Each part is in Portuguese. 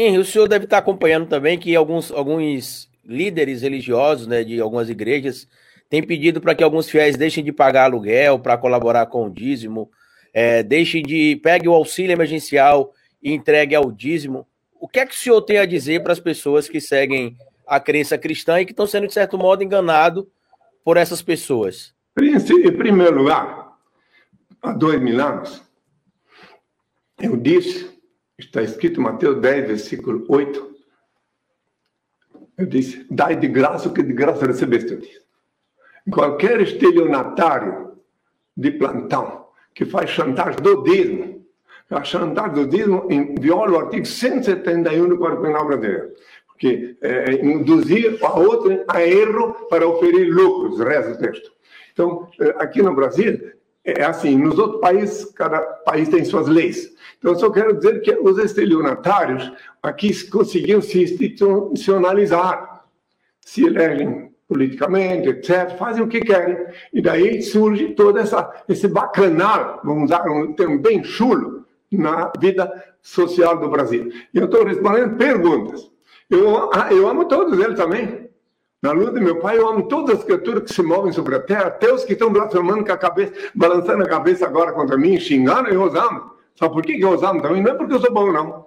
Henrique, o senhor deve estar acompanhando também que alguns, alguns líderes religiosos né, de algumas igrejas têm pedido para que alguns fiéis deixem de pagar aluguel para colaborar com o dízimo, é, deixem de. pegue o auxílio emergencial e entregue ao dízimo. O que é que o senhor tem a dizer para as pessoas que seguem a crença cristã e que estão sendo, de certo modo, enganados por essas pessoas? Em primeiro lugar, há dois mil anos, eu disse, está escrito em Mateus 10, versículo 8, eu disse, dai de graça o que de graça recebeste. Qualquer estelionatário de plantão que faz chantagem do dízimo, a chantagem do dízimo viola o artigo 171 do Código Penal brasileiro que é, induzir a outro a erro para oferir lucros, reza o texto. Então, é, aqui no Brasil, é assim, nos outros países, cada país tem suas leis. Então, eu só quero dizer que os estelionatários aqui conseguiram se institucionalizar, se elegem politicamente, etc., fazem o que querem. E daí surge todo essa, esse bacanal, vamos usar um termo bem chulo, na vida social do Brasil. E eu estou respondendo perguntas. Eu, eu amo todos eles também. Na luz de meu pai, eu amo todas as criaturas que se movem sobre a terra, até os que estão blasfemando com a cabeça, balançando a cabeça agora contra mim, xingando, eu os amo. Sabe por que eu os amo também? Não é porque eu sou bom, não.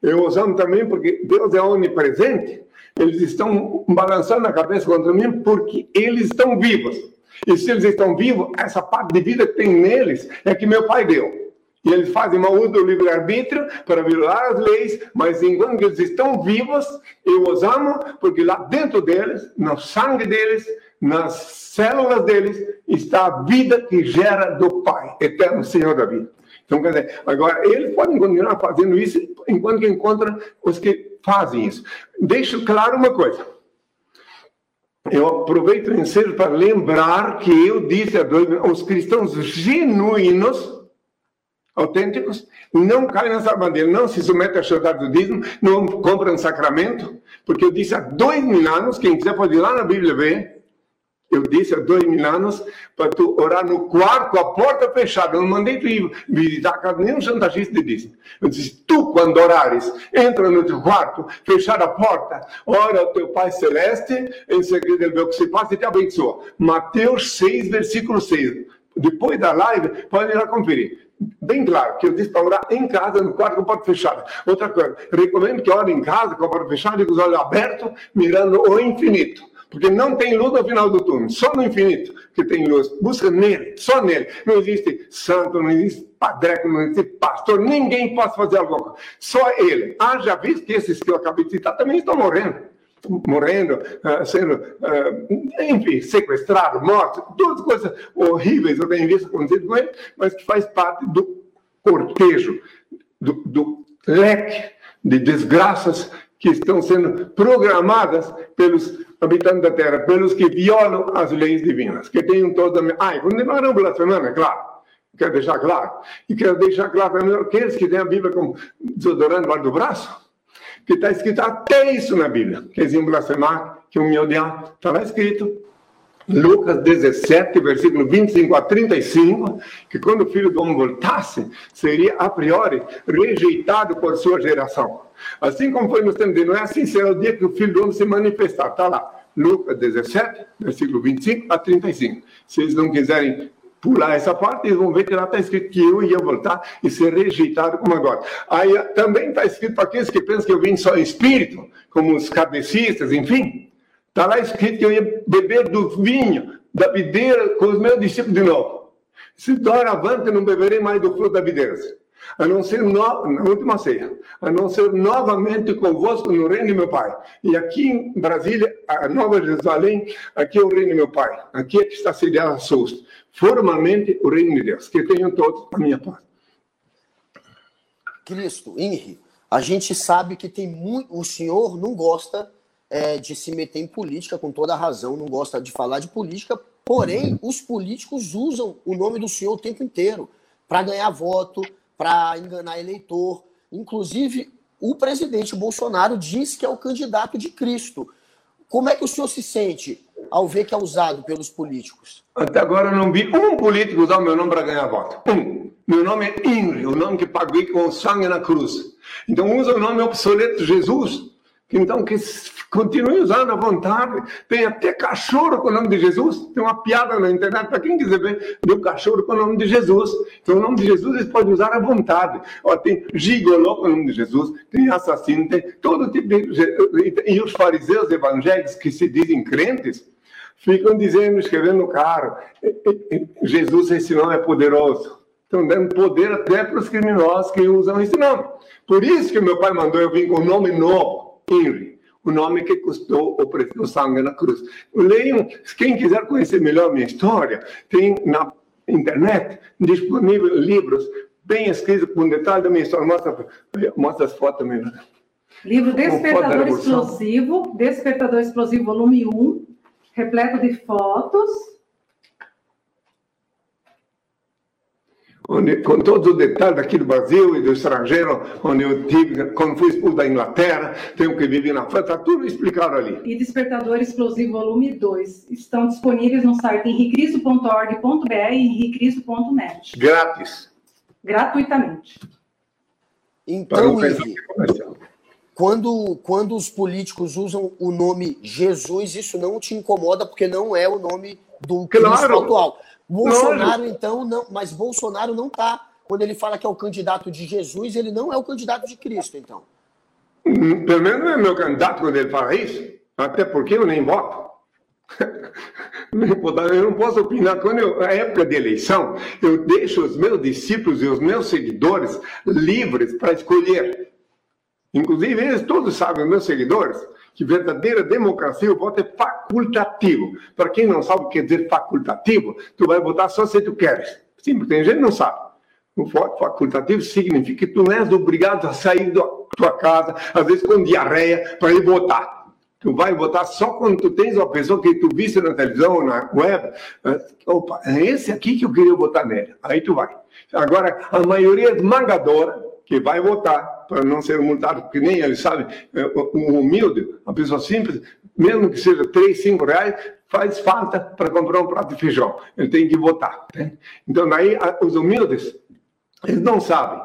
Eu os amo também porque Deus é onipresente. Eles estão balançando a cabeça contra mim porque eles estão vivos. E se eles estão vivos, essa parte de vida que tem neles é que meu pai deu. E eles fazem mau uso do livre-arbítrio para violar as leis, mas enquanto eles estão vivos, eu os amo, porque lá dentro deles, no sangue deles, nas células deles, está a vida que gera do Pai, eterno Senhor da vida. Então, quer dizer, agora, eles podem continuar fazendo isso enquanto encontram os que fazem isso. Deixo claro uma coisa. Eu aproveito o ensejo para lembrar que eu disse a dois, os cristãos genuínos autênticos, não caem nessa armadilha, não se submetem a chantagem do dízimo, não compram sacramento, porque eu disse há dois mil anos, quem quiser pode ir lá na Bíblia ver, eu disse há dois mil anos para tu orar no quarto a porta fechada. Eu não mandei tu ir visitar a casa nenhum chantagista de dízimo. Eu disse, tu quando orares, entra no teu quarto, fechar a porta, ora ao teu Pai Celeste, em segredo ele vê o que se passa e te abençoa. Mateus 6, versículo 6. Depois da live, pode ir lá conferir bem claro que eu disse para orar em casa, no quarto com a porta fechada. Outra coisa, recomendo que ore em casa com a porta fechada e com os olhos abertos, mirando o infinito. Porque não tem luz no final do túnel, só no infinito que tem luz. Busca nele, só nele. Não existe santo, não existe padreco, não existe pastor, ninguém pode fazer alguma. Só ele. Haja visto que esses que eu acabei de citar também estão morrendo morrendo, uh, sendo, uh, enfim, sequestrado, morto, todas coisas horríveis eu tenho visto acontecer com ele, mas que faz parte do cortejo, do, do leque de desgraças que estão sendo programadas pelos habitantes da Terra, pelos que violam as leis divinas, que tenham toda. Ah, e continuarão blasfemando, é claro. Quero deixar claro. E quero deixar claro para aqueles que têm a Bíblia como desodorante debaixo do braço, que está escrito até isso na Bíblia. Que eles iam blasfemar, que iam me odiar. Está lá escrito. Lucas 17, versículo 25 a 35, que quando o filho do homem voltasse, seria a priori rejeitado por sua geração. Assim como foi no tempo de Noé, assim será o dia que o filho do homem se manifestar. Está lá, Lucas 17, versículo 25 a 35. Se eles não quiserem pular essa parte, eles vão ver que lá está escrito que eu ia voltar e ser rejeitado como agora. Aí também está escrito para aqueles que pensam que eu vim só espírito, como os cabecistas, enfim. Está lá escrito que eu ia beber do vinho da videira com os meus discípulos de novo. Se doravante não beberei mais do fruto da videira a não ser no, na última ceia, a não ser novamente convosco no reino de meu Pai. E aqui em Brasília, a Nova Jerusalém, aqui é o reino de meu Pai. Aqui é que está sediado a SUS. Formalmente o reino de Deus. Que tenham todos a minha paz. Cristo, Henri, a gente sabe que tem muito. O senhor não gosta é, de se meter em política, com toda razão, não gosta de falar de política, porém, os políticos usam o nome do senhor o tempo inteiro para ganhar voto, para enganar eleitor. Inclusive, o presidente Bolsonaro diz que é o candidato de Cristo. Como é que o senhor se sente ao ver que é usado pelos políticos? Até agora eu não vi um político usar o meu nome para ganhar voto. Um. Meu nome é Inri, o nome que paguei com sangue na cruz. Então usa o nome obsoleto Jesus. Então que continue usando à vontade. Tem até cachorro com o nome de Jesus. Tem uma piada na internet para quem quiser ver do cachorro com o nome de Jesus. Então o nome de Jesus eles podem usar à vontade. Ó, tem gigolô com o nome de Jesus. Tem assassino, tem todo tipo de. E os fariseus evangélicos que se dizem crentes ficam dizendo, escrevendo no Jesus, esse nome é poderoso. Estão dando poder até para os criminosos que usam esse nome. Por isso que meu pai mandou eu vir com um nome novo, Henry. O nome que custou o preço do sangue na cruz. Leiam, quem quiser conhecer melhor minha história, tem na internet disponível livros bem escritos com detalhe da minha história. Mostra, mostra as fotos também. Livro Despertador Explosivo, Despertador Explosivo, volume 1, repleto de fotos. Onde, com todos os detalhes aqui do Brasil e do estrangeiro, onde eu tive, quando fui expulso da Inglaterra, tenho que viver na França, está tudo explicado ali. E Despertador Explosivo Volume 2 estão disponíveis no site henricristo.org.br e henricristo.net. Grátis. Gratuitamente. Então, Ivi, quando, quando os políticos usam o nome Jesus, isso não te incomoda, porque não é o nome do claro. atual. Bolsonaro, claro. então, não, mas Bolsonaro não está. Quando ele fala que é o candidato de Jesus, ele não é o candidato de Cristo, então. Hum, pelo menos não é meu candidato quando ele fala isso, até porque eu nem voto. Eu não posso opinar. Quando eu, a época de eleição, eu deixo os meus discípulos e os meus seguidores livres para escolher. Inclusive, eles todos sabem, meus seguidores, que verdadeira democracia, o voto é facultativo. Para quem não sabe o que quer dizer facultativo, tu vai votar só se tu queres. Sim, tem gente que não sabe. O voto facultativo significa que tu não és obrigado a sair da tua casa, às vezes com diarreia, para ir votar. Tu vai votar só quando tu tens uma pessoa que tu viste na televisão na web. Opa, é esse aqui que eu queria votar nele. Aí tu vai. Agora, a maioria esmagadora que vai votar para não ser multado, porque nem ele sabe, é, um humilde, uma pessoa simples, mesmo que seja 3, 5 reais, faz falta para comprar um prato de feijão. Ele tem que votar. Né? Então, daí, os humildes, eles não sabem.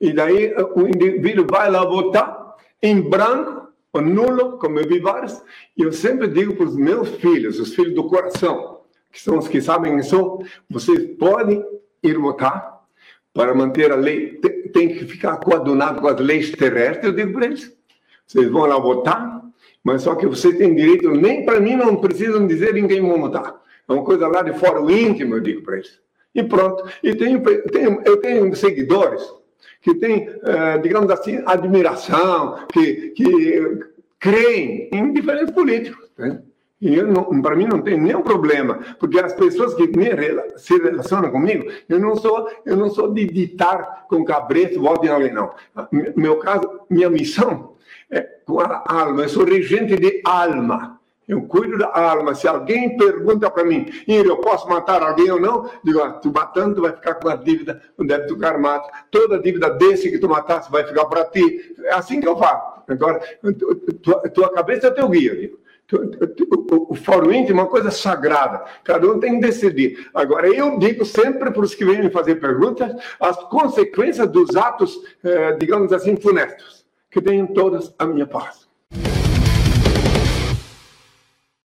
E daí, o indivíduo vai lá votar em branco, ou nulo, como eu vi vários, e eu sempre digo para os meus filhos, os filhos do coração, que são os que sabem sou, vocês podem ir votar para manter a lei tem que ficar coadunado com as leis terrestres, eu digo para eles, vocês vão lá votar, mas só que vocês têm direito, nem para mim não precisam dizer em quem vão votar. É uma coisa lá de fora, íntimo, eu digo para eles. E pronto. E tenho, tenho, eu tenho seguidores que têm, eh, digamos assim, admiração, que, que creem em diferentes políticos. Né? E para mim não tem nenhum problema, porque as pessoas que me, se relacionam comigo, eu não sou, eu não sou de ditar com cabresto, votem alguém, não. Meu caso, minha missão é com a alma, eu sou regente de alma. Eu cuido da alma. Se alguém pergunta para mim, eu posso matar alguém ou não? Digo, ah, tu matando, tu vai ficar com a dívida, o débito karmático. Toda dívida desse que tu matasse vai ficar para ti. É assim que eu faço. Agora, tua cabeça é teu guia. Digo o fórum íntimo é uma coisa sagrada. Cada um tem que decidir. Agora, eu digo sempre para os que vêm me fazer perguntas as consequências dos atos, eh, digamos assim, funestos, que tenham todas a minha paz.